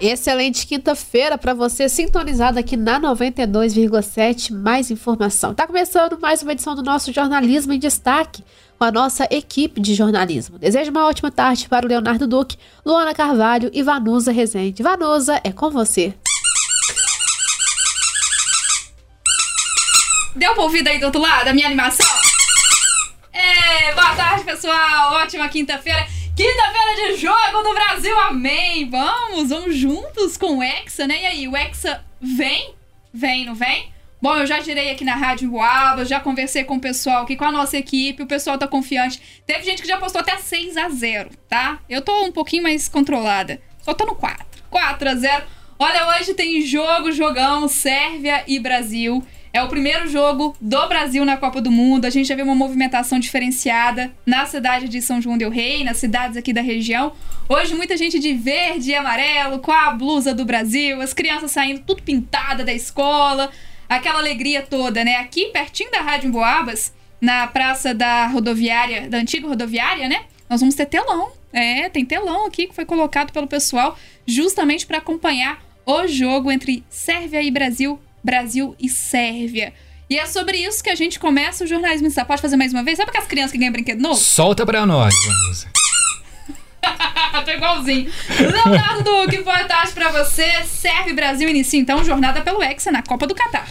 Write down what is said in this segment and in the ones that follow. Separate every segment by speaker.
Speaker 1: Excelente quinta-feira para você sintonizado aqui na 92,7. Mais informação. Tá começando mais uma edição do nosso Jornalismo em Destaque com a nossa equipe de jornalismo. Desejo uma ótima tarde para o Leonardo Duque, Luana Carvalho e Vanusa Rezende. Vanusa, é com você.
Speaker 2: Deu pra ouvir daí do outro lado a minha animação? É, boa tarde, pessoal. Ótima quinta-feira. Quinta-feira de jogo do Brasil, amém! Vamos, vamos juntos com o Hexa, né? E aí, o Hexa vem? Vem, não vem? Bom, eu já girei aqui na Rádio Boaba, já conversei com o pessoal aqui, com a nossa equipe, o pessoal tá confiante. Teve gente que já postou até 6 a 0 tá? Eu tô um pouquinho mais controlada. Só tô no 4. 4 a 0 Olha, hoje tem jogo, jogão, Sérvia e Brasil. É o primeiro jogo do Brasil na Copa do Mundo. A gente já vê uma movimentação diferenciada na cidade de São João del Rei, nas cidades aqui da região. Hoje muita gente de verde e amarelo, com a blusa do Brasil, as crianças saindo tudo pintada da escola, aquela alegria toda, né? Aqui pertinho da Rádio Boabas, na praça da rodoviária, da antiga rodoviária, né? Nós vamos ter telão. É, tem telão aqui que foi colocado pelo pessoal justamente para acompanhar o jogo entre Sérvia e Brasil Brasil e Sérvia. E é sobre isso que a gente começa o jornalismo. Você pode fazer mais uma vez? Sabe aquelas crianças que ganham brinquedo novo?
Speaker 3: Solta pra nós, Vanusa.
Speaker 2: Tô igualzinho. Leonardo Duque, boa tarde pra você. Serve Brasil inicia então jornada pelo Hexa na Copa do Catar.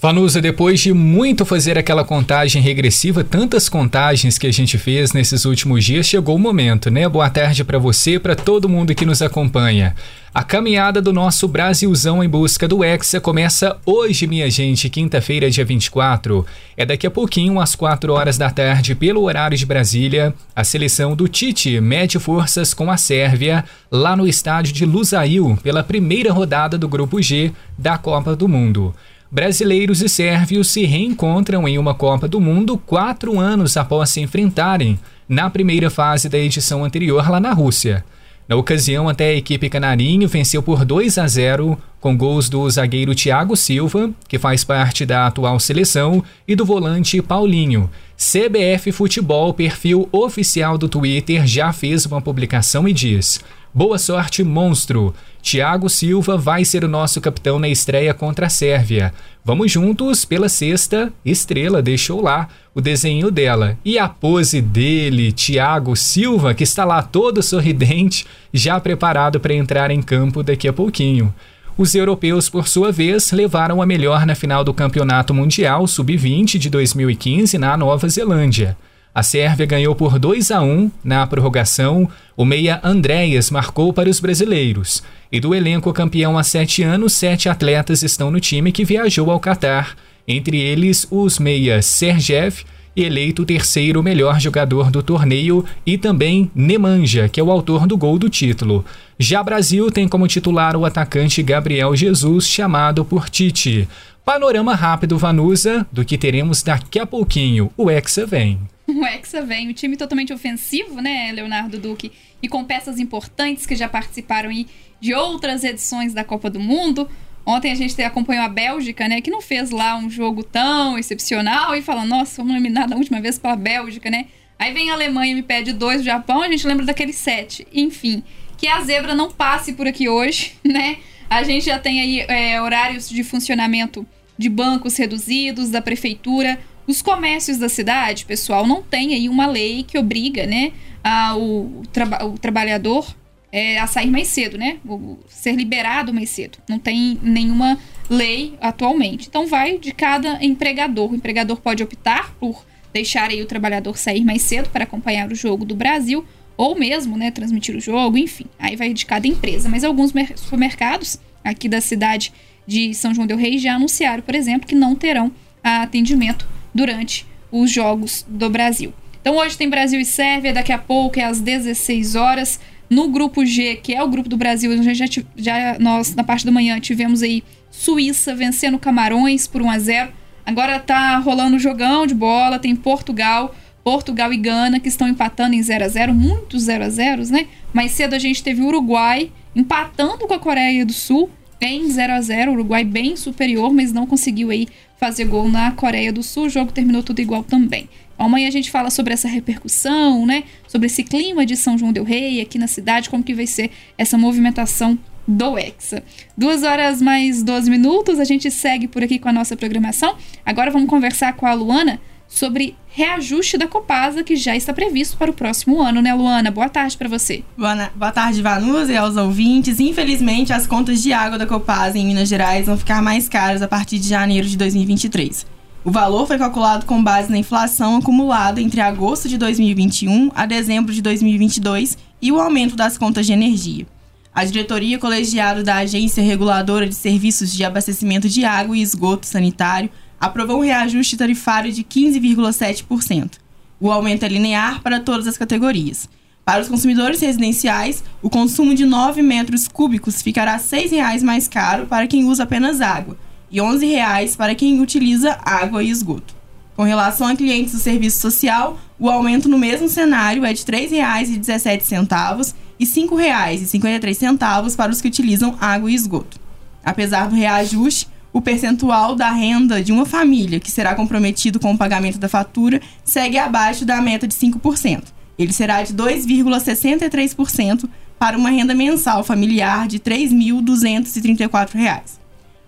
Speaker 3: Vanusa, depois de muito fazer aquela contagem regressiva, tantas contagens que a gente fez nesses últimos dias, chegou o momento, né? Boa tarde para você, para todo mundo que nos acompanha. A caminhada do nosso Brasilzão em busca do Hexa começa hoje, minha gente, quinta-feira, dia 24. É daqui a pouquinho, às 4 horas da tarde, pelo horário de Brasília, a seleção do Tite mede forças com a Sérvia, lá no estádio de Lusail, pela primeira rodada do Grupo G da Copa do Mundo. Brasileiros e sérvios se reencontram em uma Copa do Mundo quatro anos após se enfrentarem na primeira fase da edição anterior lá na Rússia. Na ocasião, até a equipe canarinho venceu por 2 a 0 com gols do zagueiro Thiago Silva, que faz parte da atual seleção, e do volante Paulinho. CBF Futebol, perfil oficial do Twitter, já fez uma publicação e diz: Boa sorte, monstro! Thiago Silva vai ser o nosso capitão na estreia contra a Sérvia. Vamos juntos pela sexta. Estrela deixou lá o desenho dela. E a pose dele, Thiago Silva, que está lá todo sorridente, já preparado para entrar em campo daqui a pouquinho. Os europeus, por sua vez, levaram a melhor na final do Campeonato Mundial Sub-20 de 2015 na Nova Zelândia. A Sérvia ganhou por 2 a 1 na prorrogação. O meia Andréas marcou para os brasileiros. E do elenco campeão há sete anos, sete atletas estão no time que viajou ao Catar. Entre eles, os meias Sergev, eleito o terceiro melhor jogador do torneio, e também Nemanja, que é o autor do gol do título. Já Brasil tem como titular o atacante Gabriel Jesus, chamado por Tite. Panorama rápido, Vanusa, do que teremos daqui a pouquinho. O Hexa vem.
Speaker 2: O Hexa vem, o time totalmente ofensivo, né, Leonardo Duque? E com peças importantes que já participaram de outras edições da Copa do Mundo. Ontem a gente acompanhou a Bélgica, né, que não fez lá um jogo tão excepcional e fala, nossa, vamos eliminar da última vez pela Bélgica, né? Aí vem a Alemanha e me pede dois, o Japão, a gente lembra daquele sete. Enfim, que a zebra não passe por aqui hoje, né? A gente já tem aí é, horários de funcionamento de bancos reduzidos, da prefeitura. Os comércios da cidade, pessoal, não tem aí uma lei que obriga, né, a, o, o trabalhador é, a sair mais cedo, né? O, ser liberado mais cedo. Não tem nenhuma lei atualmente. Então vai de cada empregador. O empregador pode optar por deixar aí o trabalhador sair mais cedo para acompanhar o jogo do Brasil ou mesmo, né, transmitir o jogo, enfim. Aí vai de cada empresa. Mas alguns supermercados aqui da cidade de São João del Rei já anunciaram, por exemplo, que não terão atendimento durante os jogos do Brasil. Então hoje tem Brasil e Sérvia, daqui a pouco é às 16 horas. No grupo G, que é o grupo do Brasil, já, já, já nós na parte da manhã tivemos aí Suíça vencendo Camarões por 1 a 0. Agora tá rolando o jogão de bola, tem Portugal, Portugal e Gana que estão empatando em 0 a 0, muitos 0 a 0, né? Mais cedo a gente teve Uruguai empatando com a Coreia do Sul em 0 a 0, o Uruguai bem superior, mas não conseguiu aí fazer gol na Coreia do Sul. O jogo terminou tudo igual também. Amanhã a gente fala sobre essa repercussão, né? Sobre esse clima de São João del Rei aqui na cidade, como que vai ser essa movimentação do Hexa. Duas horas mais 12 minutos, a gente segue por aqui com a nossa programação. Agora vamos conversar com a Luana sobre reajuste da Copasa que já está previsto para o próximo ano, né, Luana? Boa tarde para você.
Speaker 4: Boa, boa tarde, Vanusa e aos ouvintes. Infelizmente, as contas de água da Copasa em Minas Gerais vão ficar mais caras a partir de janeiro de 2023. O valor foi calculado com base na inflação acumulada entre agosto de 2021 a dezembro de 2022 e o aumento das contas de energia. A diretoria colegiada da Agência Reguladora de Serviços de Abastecimento de Água e Esgoto Sanitário aprovou um reajuste tarifário de 15,7%. O aumento é linear para todas as categorias. Para os consumidores residenciais, o consumo de 9 metros cúbicos ficará R$ 6,00 mais caro para quem usa apenas água e R$ 11,00 para quem utiliza água e esgoto. Com relação a clientes do serviço social, o aumento no mesmo cenário é de R$ 3,17 e R$ 5,53 para os que utilizam água e esgoto. Apesar do reajuste, o percentual da renda de uma família que será comprometido com o pagamento da fatura segue abaixo da meta de 5%. Ele será de 2,63% para uma renda mensal familiar de R$ 3.234.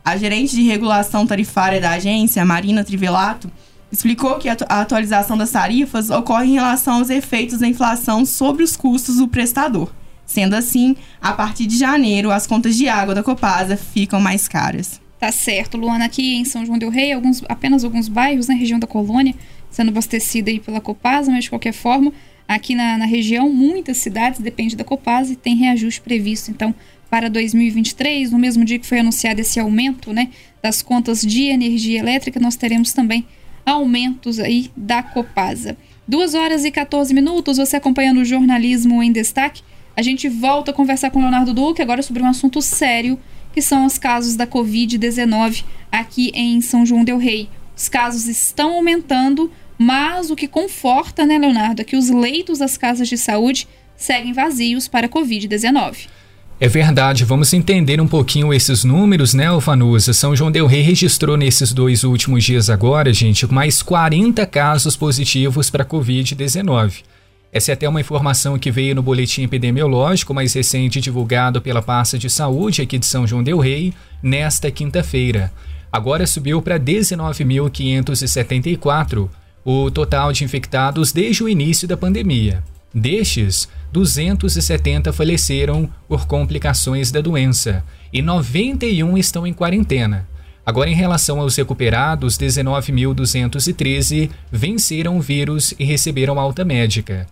Speaker 4: A gerente de regulação tarifária da agência, Marina Trivelato, explicou que a atualização das tarifas ocorre em relação aos efeitos da inflação sobre os custos do prestador. Sendo assim, a partir de janeiro, as contas de água da Copasa ficam mais caras.
Speaker 2: Tá certo, Luana, aqui em São João del Rei, alguns, apenas alguns bairros na região da colônia sendo abastecida aí pela Copasa, mas de qualquer forma, aqui na, na região, muitas cidades dependem da Copasa e tem reajuste previsto. Então, para 2023, no mesmo dia que foi anunciado esse aumento né, das contas de energia elétrica, nós teremos também aumentos aí da Copasa. 2 horas e 14 minutos, você acompanhando o jornalismo em destaque. A gente volta a conversar com o Leonardo Duque agora sobre um assunto sério que são os casos da Covid-19 aqui em São João Del Rei. Os casos estão aumentando, mas o que conforta, né, Leonardo, é que os leitos das casas de saúde seguem vazios para a Covid-19.
Speaker 3: É verdade, vamos entender um pouquinho esses números, né, Alfanusa? São João Del Rei registrou nesses dois últimos dias agora, gente, mais 40 casos positivos para Covid-19. Essa é até uma informação que veio no boletim epidemiológico mais recente divulgado pela pasta de saúde aqui de São João del Rei nesta quinta-feira. Agora subiu para 19.574 o total de infectados desde o início da pandemia. Destes, 270 faleceram por complicações da doença e 91 estão em quarentena. Agora, em relação aos recuperados, 19.213 venceram o vírus e receberam alta médica.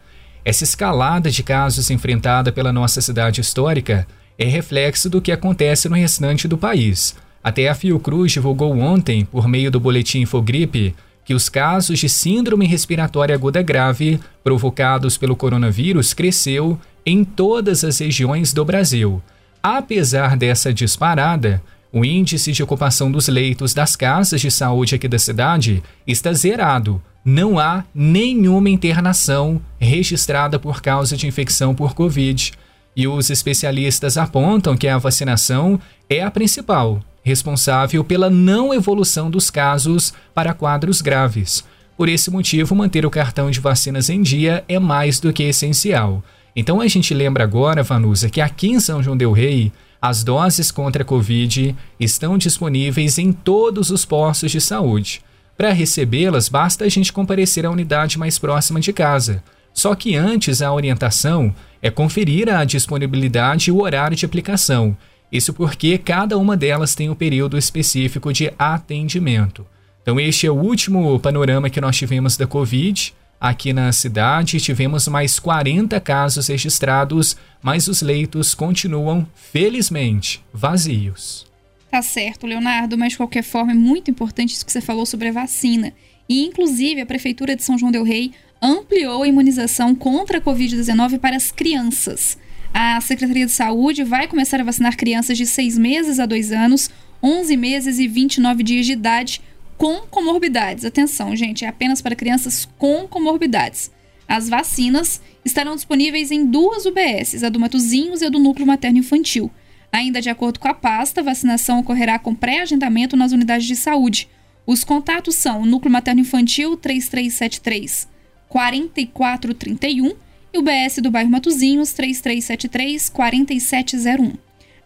Speaker 3: Essa escalada de casos enfrentada pela nossa cidade histórica é reflexo do que acontece no restante do país. Até a Fiocruz divulgou ontem, por meio do boletim Infogripe, que os casos de síndrome respiratória aguda grave provocados pelo coronavírus cresceu em todas as regiões do Brasil. Apesar dessa disparada, o índice de ocupação dos leitos das casas de saúde aqui da cidade está zerado, não há nenhuma internação registrada por causa de infecção por Covid. E os especialistas apontam que a vacinação é a principal, responsável pela não evolução dos casos para quadros graves. Por esse motivo, manter o cartão de vacinas em dia é mais do que essencial. Então a gente lembra agora, Vanusa, que aqui em São João Del Rei, as doses contra a Covid estão disponíveis em todos os postos de saúde. Para recebê-las, basta a gente comparecer à unidade mais próxima de casa. Só que antes a orientação é conferir a disponibilidade e o horário de aplicação. Isso porque cada uma delas tem um período específico de atendimento. Então, este é o último panorama que nós tivemos da Covid. Aqui na cidade, tivemos mais 40 casos registrados, mas os leitos continuam, felizmente, vazios.
Speaker 2: Tá certo, Leonardo, mas de qualquer forma é muito importante isso que você falou sobre a vacina. E, inclusive, a Prefeitura de São João Del Rei ampliou a imunização contra a Covid-19 para as crianças. A Secretaria de Saúde vai começar a vacinar crianças de 6 meses a 2 anos, 11 meses e 29 dias de idade com comorbidades. Atenção, gente, é apenas para crianças com comorbidades. As vacinas estarão disponíveis em duas UBSs, a do Matozinhos e a do Núcleo Materno Infantil. Ainda de acordo com a pasta, vacinação ocorrerá com pré-agendamento nas unidades de saúde. Os contatos são o Núcleo Materno Infantil 3373 4431 e o BS do bairro Matozinhos 3373 4701.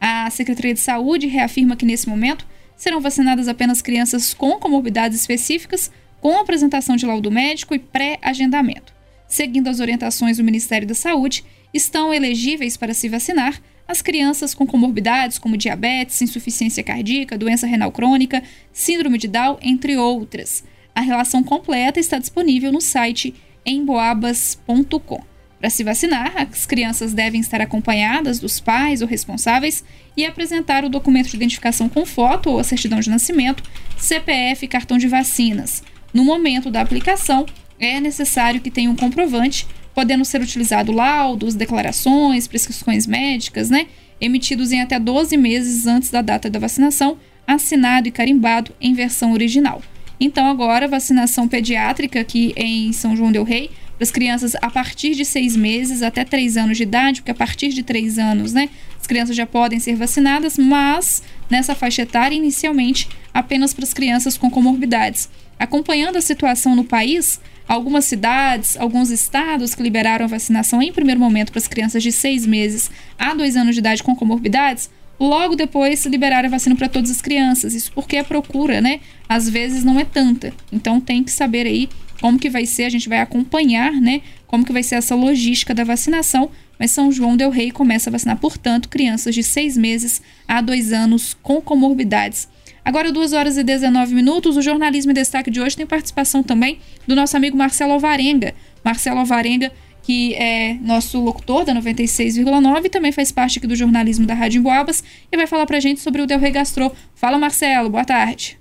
Speaker 2: A Secretaria de Saúde reafirma que, nesse momento, serão vacinadas apenas crianças com comorbidades específicas, com apresentação de laudo médico e pré-agendamento. Seguindo as orientações do Ministério da Saúde, estão elegíveis para se vacinar as crianças com comorbidades como diabetes, insuficiência cardíaca, doença renal crônica, síndrome de Down, entre outras. A relação completa está disponível no site emboabas.com. Para se vacinar, as crianças devem estar acompanhadas dos pais ou responsáveis e apresentar o documento de identificação com foto ou a certidão de nascimento, CPF e cartão de vacinas. No momento da aplicação, é necessário que tenha um comprovante, podendo ser utilizado laudos, declarações, prescrições médicas, né, emitidos em até 12 meses antes da data da vacinação, assinado e carimbado em versão original. Então agora vacinação pediátrica aqui em São João del Rei para as crianças a partir de seis meses até três anos de idade, porque a partir de três anos, né, as crianças já podem ser vacinadas, mas nessa faixa etária, inicialmente, apenas para as crianças com comorbidades. Acompanhando a situação no país, algumas cidades, alguns estados que liberaram a vacinação em primeiro momento para as crianças de seis meses a dois anos de idade com comorbidades, logo depois liberaram a vacina para todas as crianças. Isso porque a procura, né, às vezes não é tanta. Então tem que saber aí como que vai ser, a gente vai acompanhar, né, como que vai ser essa logística da vacinação, mas São João del Rei começa a vacinar, portanto, crianças de seis meses a dois anos com comorbidades. Agora, 2 horas e 19 minutos, o Jornalismo em Destaque de hoje tem participação também do nosso amigo Marcelo Alvarenga. Marcelo Alvarenga, que é nosso locutor da 96,9 e também faz parte aqui do jornalismo da Rádio Emboabas e vai falar pra gente sobre o Del Rey Gastro. Fala, Marcelo, boa tarde.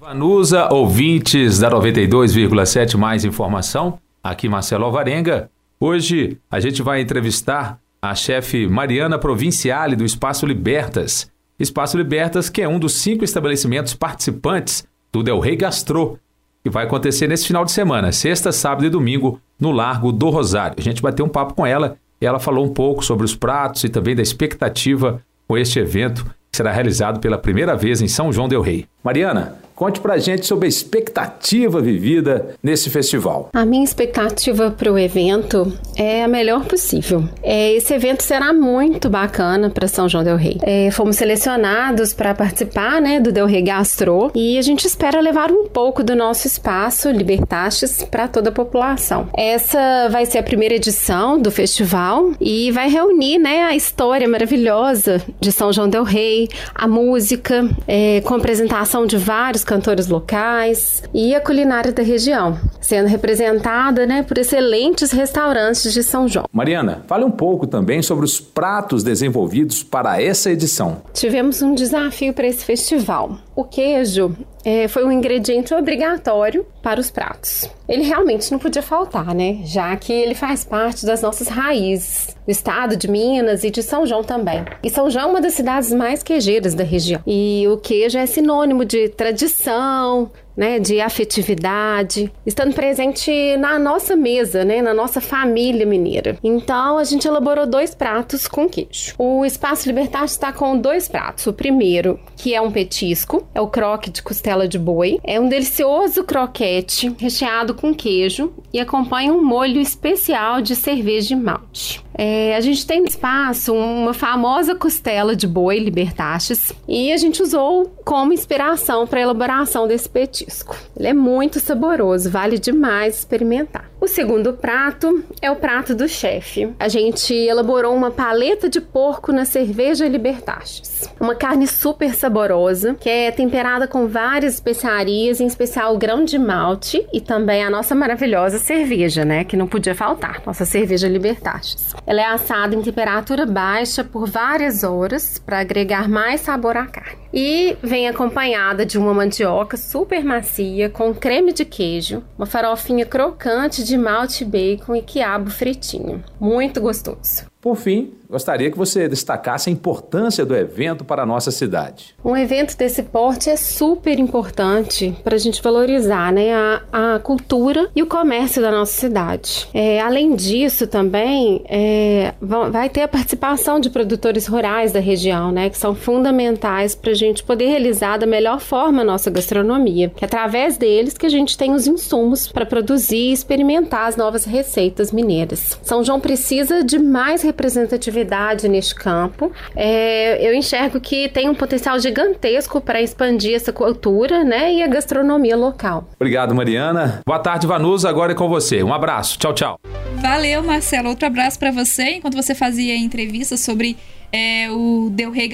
Speaker 5: Vanusa, ouvintes da 92,7 mais informação. Aqui Marcelo Alvarenga. Hoje a gente vai entrevistar a chefe Mariana Provinciale do Espaço Libertas. Espaço Libertas, que é um dos cinco estabelecimentos participantes do Del Rey Gastro, que vai acontecer nesse final de semana, sexta, sábado e domingo, no Largo do Rosário. A gente vai ter um papo com ela e ela falou um pouco sobre os pratos e também da expectativa com este evento que será realizado pela primeira vez em São João Del Rei. Mariana, Conte pra gente sobre a expectativa vivida nesse festival.
Speaker 6: A minha expectativa para o evento é a melhor possível. É, esse evento será muito bacana para São João Del Rei. É, fomos selecionados para participar né, do Del Rei Gastro e a gente espera levar um pouco do nosso espaço Libertastes para toda a população. Essa vai ser a primeira edição do festival e vai reunir né, a história maravilhosa de São João Del Rei, a música, é, com apresentação de vários cantores locais e a culinária da região, sendo representada né, por excelentes restaurantes de São João.
Speaker 5: Mariana, fale um pouco também sobre os pratos desenvolvidos para essa edição.
Speaker 6: Tivemos um desafio para esse festival. O queijo é, foi um ingrediente obrigatório para os pratos. Ele realmente não podia faltar, né? Já que ele faz parte das nossas raízes, do estado de Minas e de São João também. E São João é uma das cidades mais queijeiras da região. E o queijo é sinônimo de tradição, né, de afetividade, estando presente na nossa mesa, né, na nossa família mineira. Então a gente elaborou dois pratos com queijo. O Espaço Libertar está com dois pratos. O primeiro, que é um petisco, é o croque de costela de boi. É um delicioso croquete recheado com queijo e acompanha um molho especial de cerveja de malte. É, a gente tem no espaço uma famosa costela de boi Libertaches e a gente usou como inspiração para a elaboração desse petisco. Ele é muito saboroso, vale demais experimentar. O segundo prato é o prato do chefe. A gente elaborou uma paleta de porco na cerveja Libertaches. Uma carne super saborosa, que é temperada com várias especiarias, em especial o grão de malte e também a nossa maravilhosa cerveja, né, que não podia faltar, nossa cerveja Libertaches. Ela é assada em temperatura baixa por várias horas para agregar mais sabor à carne. E vem acompanhada de uma mandioca super macia com creme de queijo, uma farofinha crocante de malte bacon e quiabo fritinho. Muito gostoso.
Speaker 5: Por fim, gostaria que você destacasse a importância do evento para a nossa cidade.
Speaker 6: Um evento desse porte é super importante para a gente valorizar né, a, a, cultura e o comércio da nossa cidade. É, além disso, também é, vai ter a participação de produtores rurais da região, né, que são fundamentais para a gente poder realizar da melhor forma a nossa gastronomia. Que é através deles que a gente tem os insumos para produzir e experimentar as novas receitas mineiras. São João precisa de mais representatividade neste campo. É, eu enxergo que tem um potencial gigantesco para expandir essa cultura né, e a gastronomia local.
Speaker 5: Obrigado, Mariana. Boa tarde, Vanusa. Agora é com você. Um abraço. Tchau, tchau.
Speaker 2: Valeu, Marcelo. Outro abraço para você. Enquanto você fazia a entrevista sobre é, o Del Rey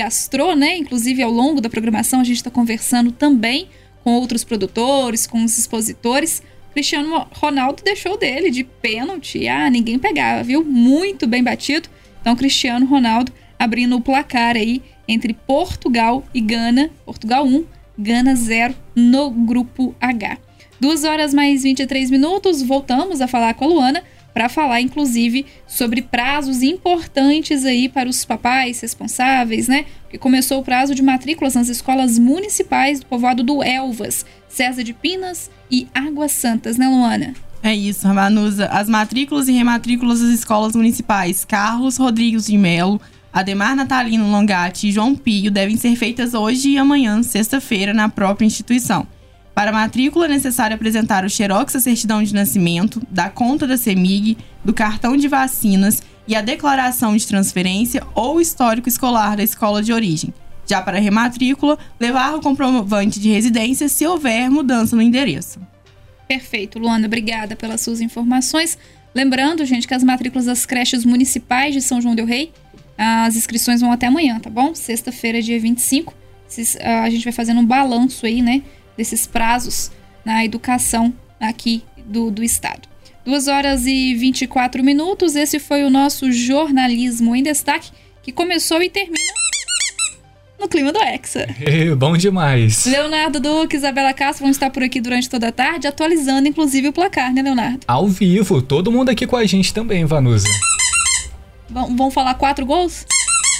Speaker 2: né? Inclusive, ao longo da programação, a gente está conversando também com outros produtores, com os expositores. Cristiano Ronaldo deixou dele de pênalti. Ah, ninguém pegava, viu? Muito bem batido. Então, Cristiano Ronaldo abrindo o placar aí entre Portugal e Gana. Portugal 1, Gana 0 no grupo H. Duas horas mais 23 minutos, voltamos a falar com a Luana para falar, inclusive, sobre prazos importantes aí para os papais responsáveis, né? Porque começou o prazo de matrículas nas escolas municipais do povoado do Elvas, César de Pinas e Águas Santas, né, Luana?
Speaker 4: É isso, Ramanusa. As matrículas e rematrículas das escolas municipais Carlos Rodrigues de Melo, Ademar Natalino Longatti e João Pio devem ser feitas hoje e amanhã, sexta-feira, na própria instituição. Para a matrícula é necessário apresentar o xerox da certidão de nascimento, da conta da CEMIG, do cartão de vacinas e a declaração de transferência ou histórico escolar da escola de origem. Já para a rematrícula, levar o comprovante de residência se houver mudança no endereço.
Speaker 2: Perfeito, Luana, obrigada pelas suas informações. Lembrando, gente, que as matrículas das creches municipais de São João del Rei, as inscrições vão até amanhã, tá bom? Sexta-feira, dia 25. A gente vai fazendo um balanço aí, né? Desses prazos na educação aqui do, do Estado. 2 horas e 24 minutos, esse foi o nosso jornalismo em destaque, que começou e termina no clima do Hexa.
Speaker 3: Bom demais.
Speaker 2: Leonardo Duque, Isabela Castro vão estar por aqui durante toda a tarde, atualizando inclusive o placar, né, Leonardo?
Speaker 3: Ao vivo, todo mundo aqui com a gente também, Vanusa.
Speaker 2: Vão, vão falar quatro gols?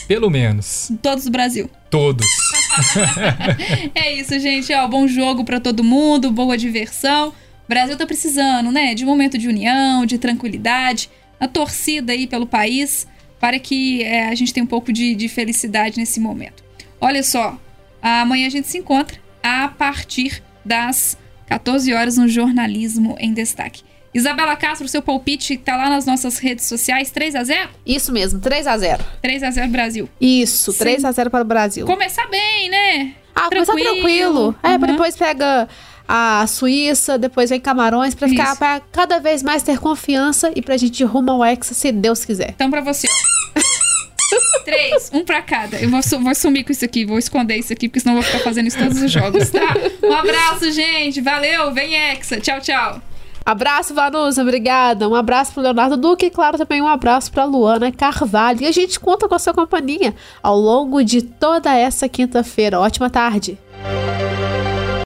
Speaker 3: Pelo menos.
Speaker 2: Todos do Brasil.
Speaker 3: Todos.
Speaker 2: é isso, gente. Ó, bom jogo para todo mundo, boa diversão. O Brasil tá precisando, né? De um momento de união, de tranquilidade, a torcida aí pelo país, para que é, a gente tenha um pouco de, de felicidade nesse momento. Olha só, amanhã a gente se encontra a partir das 14 horas no Jornalismo em Destaque. Isabela Castro, seu palpite tá lá nas nossas redes sociais, 3 a 0
Speaker 1: Isso mesmo, 3 a 0
Speaker 2: 3 a 0 Brasil.
Speaker 1: Isso, Sim. 3 a 0 para o Brasil.
Speaker 2: Começar bem, né?
Speaker 1: Ah, tranquilo. começar tranquilo. É, uhum. depois pega a Suíça, depois vem Camarões, para ficar pra cada vez mais ter confiança e pra gente rumo ao Hexa, se Deus quiser.
Speaker 2: Então, pra você, Três, um pra cada. Eu vou, vou sumir com isso aqui, vou esconder isso aqui, porque senão eu vou ficar fazendo isso todos os jogos, tá? Um abraço, gente. Valeu, vem Hexa. Tchau, tchau.
Speaker 1: Abraço, Vanusa, obrigada. Um abraço pro Leonardo Duque e, claro, também um abraço pra Luana Carvalho. E a gente conta com a sua companhia ao longo de toda essa quinta-feira. Ótima tarde.